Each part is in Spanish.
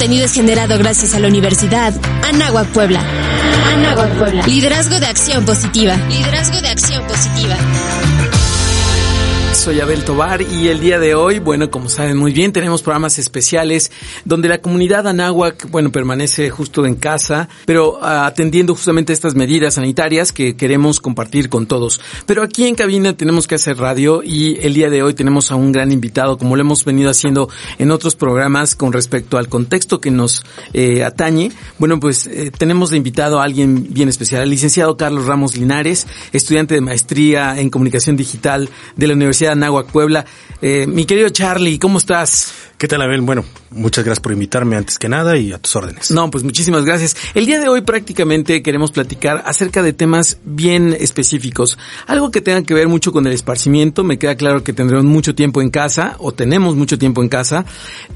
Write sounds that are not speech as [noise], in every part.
Contenido es generado gracias a la Universidad Anáhuac Puebla. Anáhuac Puebla. Liderazgo de acción positiva. Liderazgo de acción. Soy Abel Tobar y el día de hoy, bueno, como saben muy bien, tenemos programas especiales donde la comunidad anáhuac, bueno, permanece justo en casa, pero ah, atendiendo justamente estas medidas sanitarias que queremos compartir con todos. Pero aquí en cabina tenemos que hacer radio y el día de hoy tenemos a un gran invitado, como lo hemos venido haciendo en otros programas con respecto al contexto que nos eh, atañe. Bueno, pues eh, tenemos de invitado a alguien bien especial, el licenciado Carlos Ramos Linares, estudiante de maestría en comunicación digital de la Universidad Anáhuac. Eh, mi querido Charlie, ¿cómo estás? ¿Qué tal, Abel? Bueno, muchas gracias por invitarme antes que nada y a tus órdenes. No, pues muchísimas gracias. El día de hoy prácticamente queremos platicar acerca de temas bien específicos. Algo que tenga que ver mucho con el esparcimiento. Me queda claro que tendremos mucho tiempo en casa o tenemos mucho tiempo en casa,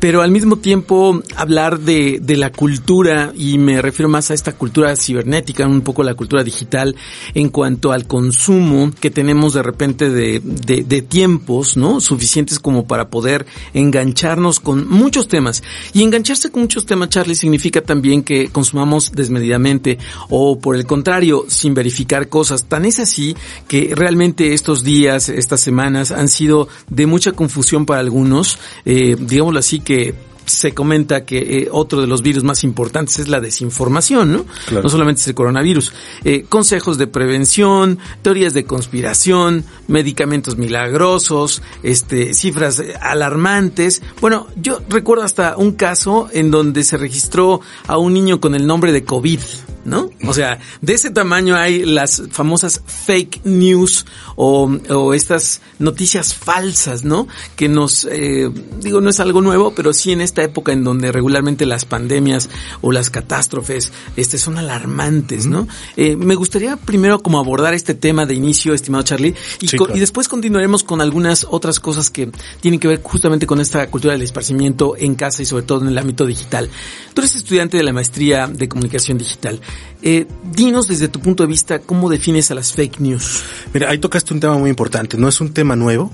pero al mismo tiempo hablar de, de la cultura y me refiero más a esta cultura cibernética, un poco la cultura digital en cuanto al consumo que tenemos de repente de, de, de tiempos, ¿no? Suficientes como para poder engancharnos con muchos temas. Y engancharse con muchos temas, Charlie, significa también que consumamos desmedidamente o por el contrario, sin verificar cosas. Tan es así que realmente estos días, estas semanas han sido de mucha confusión para algunos, eh, digámoslo así que se comenta que eh, otro de los virus más importantes es la desinformación, ¿no? Claro. No solamente es el coronavirus. Eh, consejos de prevención, teorías de conspiración, medicamentos milagrosos, este, cifras eh, alarmantes. Bueno, yo recuerdo hasta un caso en donde se registró a un niño con el nombre de COVID. ¿no? O sea, de ese tamaño hay las famosas fake news o, o estas noticias falsas, ¿no? Que nos, eh, digo, no es algo nuevo, pero sí en esta época en donde regularmente las pandemias o las catástrofes, este, son alarmantes, ¿no? Eh, me gustaría primero como abordar este tema de inicio, estimado Charlie, y, Sí, co- claro. y después continuaremos con algunas otras cosas que tienen que ver justamente con esta cultura del esparcimiento en casa y sobre todo en el ámbito digital. Tú eres estudiante de la maestría de comunicación digital. Eh, dinos desde tu punto de vista cómo defines a las fake news. Mira, ahí tocaste un tema muy importante. No es un tema nuevo.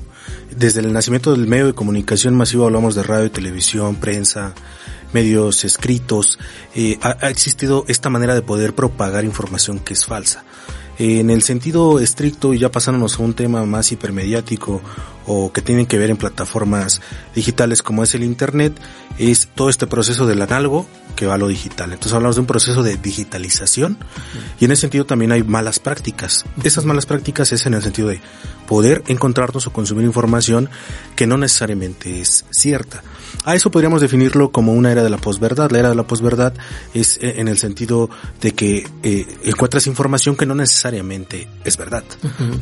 Desde el nacimiento del medio de comunicación masivo hablamos de radio, televisión, prensa, medios escritos. Eh, ha, existido esta manera de poder propagar información que es falsa. En el sentido estricto, y ya pasándonos a un tema más hipermediático o que tiene que ver en plataformas digitales como es el Internet, es todo este proceso del análogo que va a lo digital. Entonces hablamos de un proceso de digitalización y en ese sentido también hay malas prácticas. Esas malas prácticas es en el sentido de poder encontrarnos o consumir información que no necesariamente es cierta. A eso podríamos definirlo como una era de la posverdad. La era de la posverdad es eh, en el sentido de que eh, encuentras información que no necesariamente es verdad.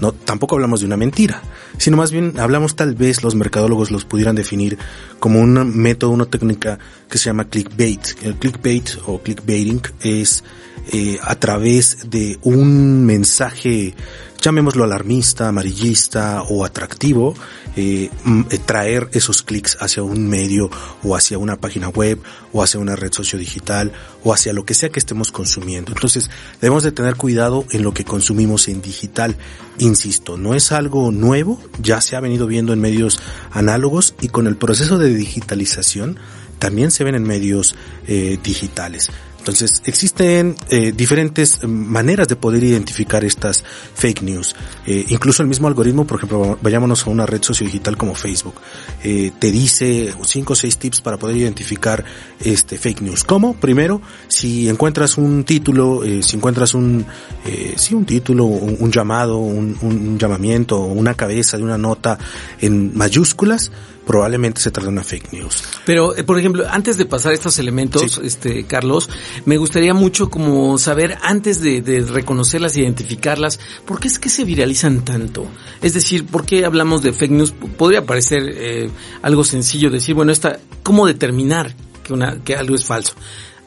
No, tampoco hablamos de una mentira, sino más bien hablamos tal vez los mercadólogos los pudieran definir como un método, una técnica que se llama clickbait. El clickbait o clickbaiting es eh, a través de un mensaje llamémoslo alarmista, amarillista o atractivo, eh, mm, eh, traer esos clics hacia un medio o hacia una página web o hacia una red sociodigital o hacia lo que sea que estemos consumiendo. Entonces debemos de tener cuidado en lo que consumimos en digital. Insisto, no es algo nuevo, ya se ha venido viendo en medios análogos y con el proceso de digitalización también se ven en medios eh, digitales. Entonces, existen eh, diferentes maneras de poder identificar estas fake news. Eh, incluso el mismo algoritmo, por ejemplo, vayámonos a una red sociodigital como Facebook, eh, te dice cinco o seis tips para poder identificar este fake news. ¿Cómo? Primero, si encuentras un título, eh, si encuentras un, eh, sí, un título, un, llamado, un llamamiento, una cabeza de una nota en mayúsculas, probablemente se trata de una fake news. Pero, eh, por ejemplo, antes de pasar estos elementos, Sí. este, Carlos, me gustaría mucho como saber, antes de, de reconocerlas, identificarlas, ¿por qué es que se viralizan tanto? Es decir, ¿por qué hablamos de fake news? Podría parecer eh, algo sencillo decir, bueno, esta, ¿cómo determinar que, una, que algo es falso?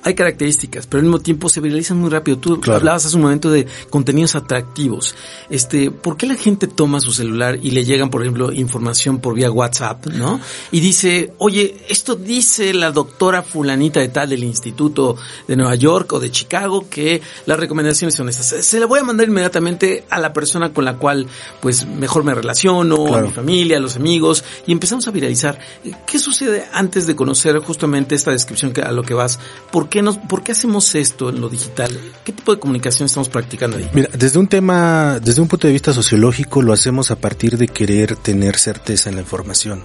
Hay características, pero al mismo tiempo se viralizan muy rápido. Tú Claro. hablabas hace un momento de contenidos atractivos. Este, ¿por qué la gente toma su celular y le llegan, por ejemplo, información por vía WhatsApp, ¿no? Y dice, oye, esto dice la doctora fulanita de tal del Instituto de Nueva York o de Chicago que las recomendaciones son estas. Se- Se la voy a mandar inmediatamente a la persona con la cual, pues, mejor me relaciono, a mi familia, a los amigos, y empezamos a viralizar. ¿Qué sucede antes de conocer justamente esta descripción que, a lo que vas? ¿Por qué nos, por qué hacemos esto en lo digital? ¿Qué tipo de comunicación estamos practicando ahí? Mira, desde un tema, desde un punto de vista sociológico, lo hacemos a partir de querer tener certeza en la información,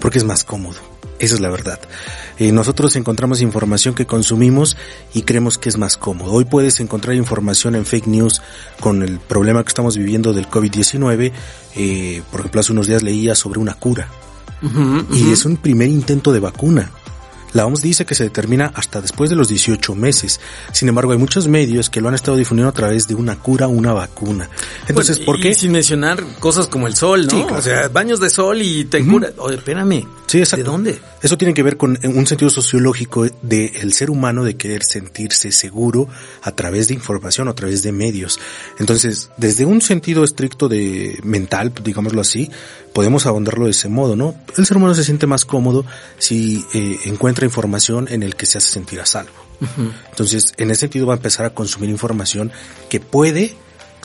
porque es más cómodo. Esa es la verdad. Eh, nosotros encontramos información que consumimos y creemos que es más cómodo. Hoy puedes encontrar información en fake news con el problema que estamos viviendo del COVID-19. Eh, por ejemplo, hace unos días leía sobre una cura y es un primer intento de vacuna. La OMS dice que se determina hasta después de los 18 meses. Sin embargo, hay muchos medios que lo han estado difundiendo a través de una cura, una vacuna. Entonces, Bueno, ¿por y qué? sin mencionar cosas como el sol, ¿no? Sí, claro. O sea, baños de sol y te cura. Oye, espérame. Sí, exacto. ¿De dónde? Eso tiene que ver con un sentido sociológico del ser humano de querer sentirse seguro a través de información, a través de medios. Entonces, desde un sentido estricto de mental, digámoslo así, podemos abondarlo de ese modo, ¿no? El ser humano se siente más cómodo si eh, encuentra información en el que se hace sentir a salvo. Entonces, en ese sentido va a empezar a consumir información que puede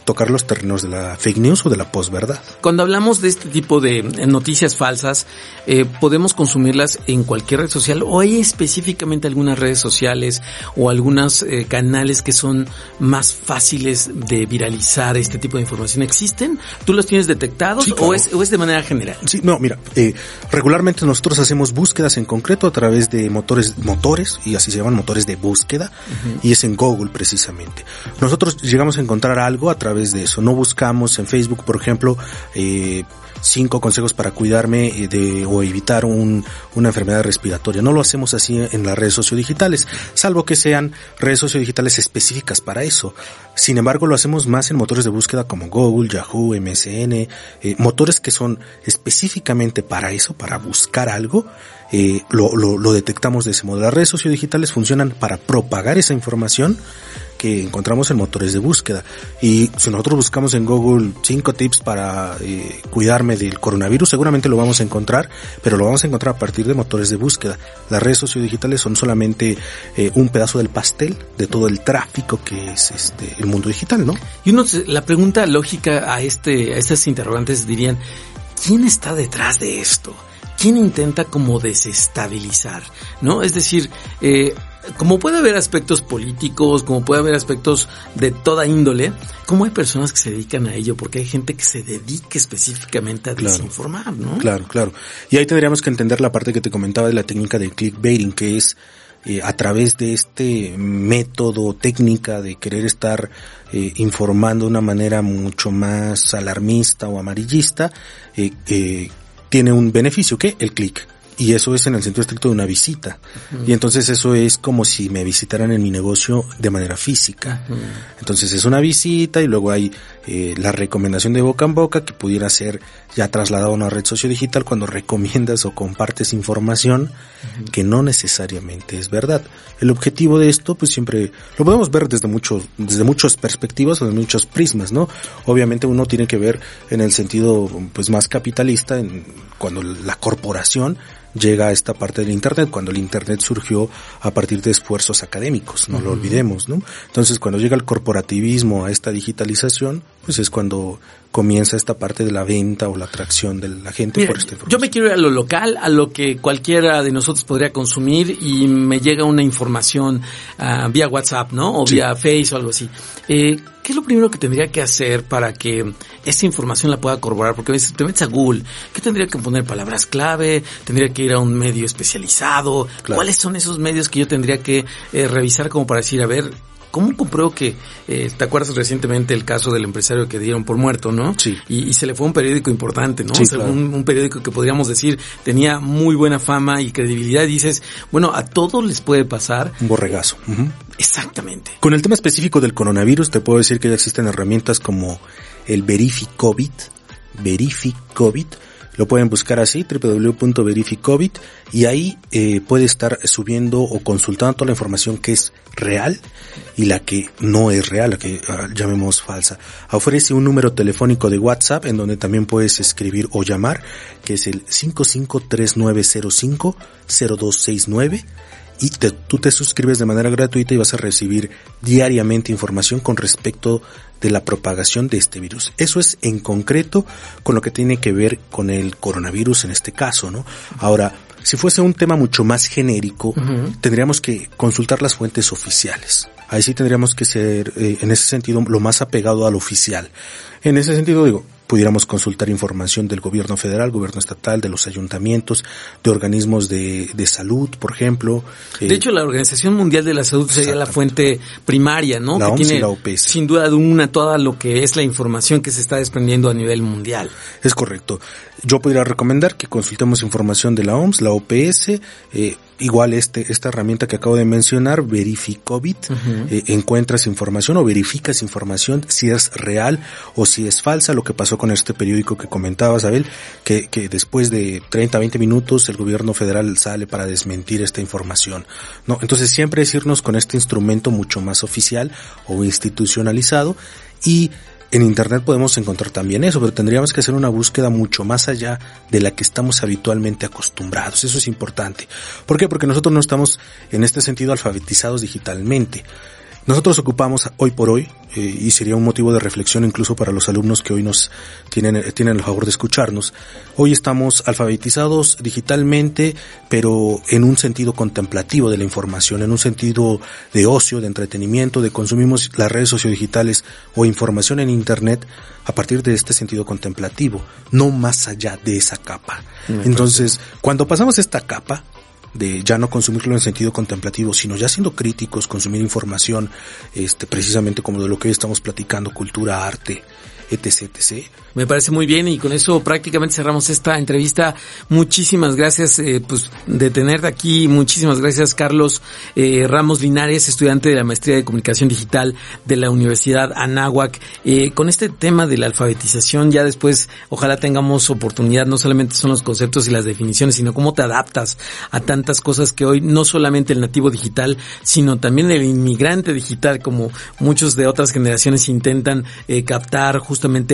tocar los terrenos de la fake news o de la posverdad. Cuando hablamos de este tipo de noticias falsas, eh, podemos consumirlas en cualquier red social o hay específicamente algunas redes sociales o algunos eh, canales que son más fáciles de viralizar este tipo de información. ¿Existen? ¿Tú los tienes detectados Sí, o, claro. es, o es de manera general? Sí, no, mira, eh, regularmente nosotros hacemos búsquedas en concreto a través de motores, motores, y así se llaman motores de búsqueda, y es en Google precisamente. Nosotros llegamos a encontrar algo a través de eso. No buscamos en Facebook, por ejemplo, eh, cinco consejos para cuidarme eh, de o evitar un, una enfermedad respiratoria. No lo hacemos así en las redes sociodigitales, salvo que sean redes sociodigitales específicas para eso. Sin embargo, lo hacemos más en motores de búsqueda como Google, Yahoo, MSN, eh, motores que son específicamente para eso, para buscar algo. eh, lo, lo, lo detectamos de ese modo. Las redes sociodigitales funcionan para propagar esa información encontramos en motores de búsqueda. Y si nosotros buscamos en Google cinco tips para eh, cuidarme del coronavirus, seguramente lo vamos a encontrar, pero lo vamos a encontrar a partir de motores de búsqueda. Las redes sociodigitales son solamente eh, un pedazo del pastel de todo el tráfico que es este el mundo digital, ¿no? Y uno, la pregunta lógica a este, a estas interrogantes dirían, ¿quién está detrás de esto? ¿Quién intenta como desestabilizar? ¿No? Es decir, eh, como puede haber aspectos políticos, como puede haber aspectos de toda índole, ¿cómo hay personas que se dedican a ello? Porque hay gente que se dedica específicamente a Claro. desinformar, ¿no? Claro, claro. Y ahí tendríamos que entender la parte que te comentaba de la técnica de clickbaiting, que es eh, a través de este método, técnica de querer estar eh, informando de una manera mucho más alarmista o amarillista, eh, eh, tiene un beneficio, que el clic. Y eso es en el sentido estricto de una visita. Y entonces eso es como si me visitaran en mi negocio de manera física. Entonces es una visita y luego hay eh, la recomendación de boca en boca que pudiera ser ya trasladado a una red sociodigital cuando [laughs] recomiendas o compartes información que no necesariamente es verdad. El objetivo de esto pues siempre lo podemos ver desde muchos desde muchas perspectivas o desde muchos prismas, ¿no? Obviamente uno tiene que ver en el sentido pues más capitalista en cuando la corporación llega a esta parte del Internet, cuando el Internet surgió a partir de esfuerzos académicos, no lo olvidemos, ¿no? Entonces, cuando llega el corporativismo a esta digitalización, pues es cuando comienza esta parte de la venta o la atracción de la gente Mira, por esta yo me quiero ir a lo local, a lo que cualquiera de nosotros podría consumir y me llega una información ah, vía WhatsApp, ¿no? O Sí. vía Face o algo así. Eh, ¿Qué es lo primero que tendría que hacer para que esta información la pueda corroborar? Porque a veces te metes a Google, ¿qué tendría que poner palabras clave? ¿Tendría que ir a un medio especializado? Claro. ¿Cuáles son esos medios que yo tendría que eh, revisar como para decir, a ver, ¿cómo compruebo que, eh, te acuerdas recientemente el caso del empresario que dieron por muerto, ¿no? Sí. Y, y se le fue un periódico importante, ¿no? Sí, O sea, claro. un, un periódico que podríamos decir tenía muy buena fama y credibilidad. Y dices, bueno, a todos les puede pasar. Un borregazo. Ujú. Exactamente. Con el tema específico del coronavirus, te puedo decir que ya existen herramientas como el Verificovit, Verificovit, lo pueden buscar así, www.verificovit, y ahí eh, puede estar subiendo o consultando toda la información que es real y la que no es real, la que ah, llamemos falsa. Ofrece un número telefónico de WhatsApp en donde también puedes escribir o llamar, que es el 5539050269 y te- tú te suscribes de manera gratuita y vas a recibir diariamente información con respecto de la propagación de este virus. Eso es en concreto con lo que tiene que ver con el coronavirus en este caso, ¿no? Ahora, si fuese un tema mucho más genérico, tendríamos que consultar las fuentes oficiales. Ahí sí tendríamos que ser, eh, en ese sentido, lo más apegado al oficial. En ese sentido, digo, pudiéramos consultar información del gobierno federal, gobierno estatal, de los ayuntamientos, de organismos de, de salud, por ejemplo. De Eh, hecho, la Organización Mundial de la Salud sería la fuente primaria, ¿no? La que OMS y tiene, la OPS. sin duda alguna, toda lo que es la información que se está desprendiendo a nivel mundial. Es correcto. Yo podría recomendar que consultemos información de la OMS, la OPS, eh, igual este, esta herramienta que acabo de mencionar, Verificovit, eh, encuentras información o verificas información si es real o si es falsa, lo que pasó con este periódico que comentabas, Abel, que, que después de 30, 20 minutos el gobierno federal sale para desmentir esta información. No, entonces siempre es irnos con este instrumento mucho más oficial o institucionalizado y en Internet podemos encontrar también eso, pero tendríamos que hacer una búsqueda mucho más allá de la que estamos habitualmente acostumbrados. Eso es importante. ¿Por qué? Porque nosotros no estamos en este sentido alfabetizados digitalmente. Nosotros ocupamos hoy por hoy, eh, y sería un motivo de reflexión incluso para los alumnos que hoy nos tienen, tienen el favor de escucharnos, hoy estamos alfabetizados digitalmente, pero en un sentido contemplativo de la información, en un sentido de ocio, de entretenimiento, de consumimos las redes sociodigitales o información en Internet a partir de este sentido contemplativo, no más allá de esa capa. Entonces, cuando pasamos esta capa, de ya no consumirlo en sentido contemplativo, sino ya siendo críticos, consumir información, este, precisamente como de lo que hoy estamos platicando, cultura, arte, etc, etc. Me parece muy bien y con eso prácticamente cerramos esta entrevista. Muchísimas gracias eh, pues, de tenerte aquí. Muchísimas gracias Carlos eh, Ramos Linares, estudiante de la maestría de comunicación digital de la Universidad Anáhuac. Eh, con este tema de la alfabetización ya después ojalá tengamos oportunidad, no solamente son los conceptos y las definiciones, sino cómo te adaptas a tantas cosas que hoy no solamente el nativo digital, sino también el inmigrante digital, como muchos de otras generaciones intentan eh, captar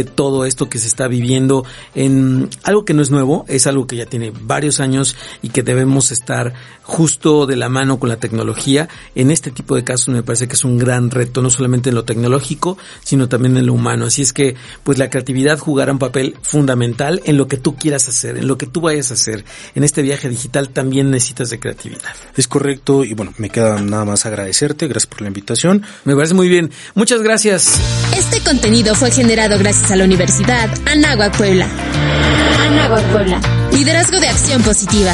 todo esto que se está viviendo en algo que no es nuevo, es algo que ya tiene varios años y que debemos estar justo de la mano con la tecnología. En este tipo de casos me parece que es un gran reto, no solamente en lo tecnológico, sino también en lo humano. Así es que, pues la creatividad jugará un papel fundamental en lo que tú quieras hacer, en lo que tú vayas a hacer. En este viaje digital también necesitas de creatividad. Es correcto y bueno, me queda nada más agradecerte, gracias por la invitación. Me parece muy bien. Muchas gracias. Este contenido fue generado gracias a la Universidad Anáhuac Puebla. Anáhuac Puebla. Liderazgo de acción positiva.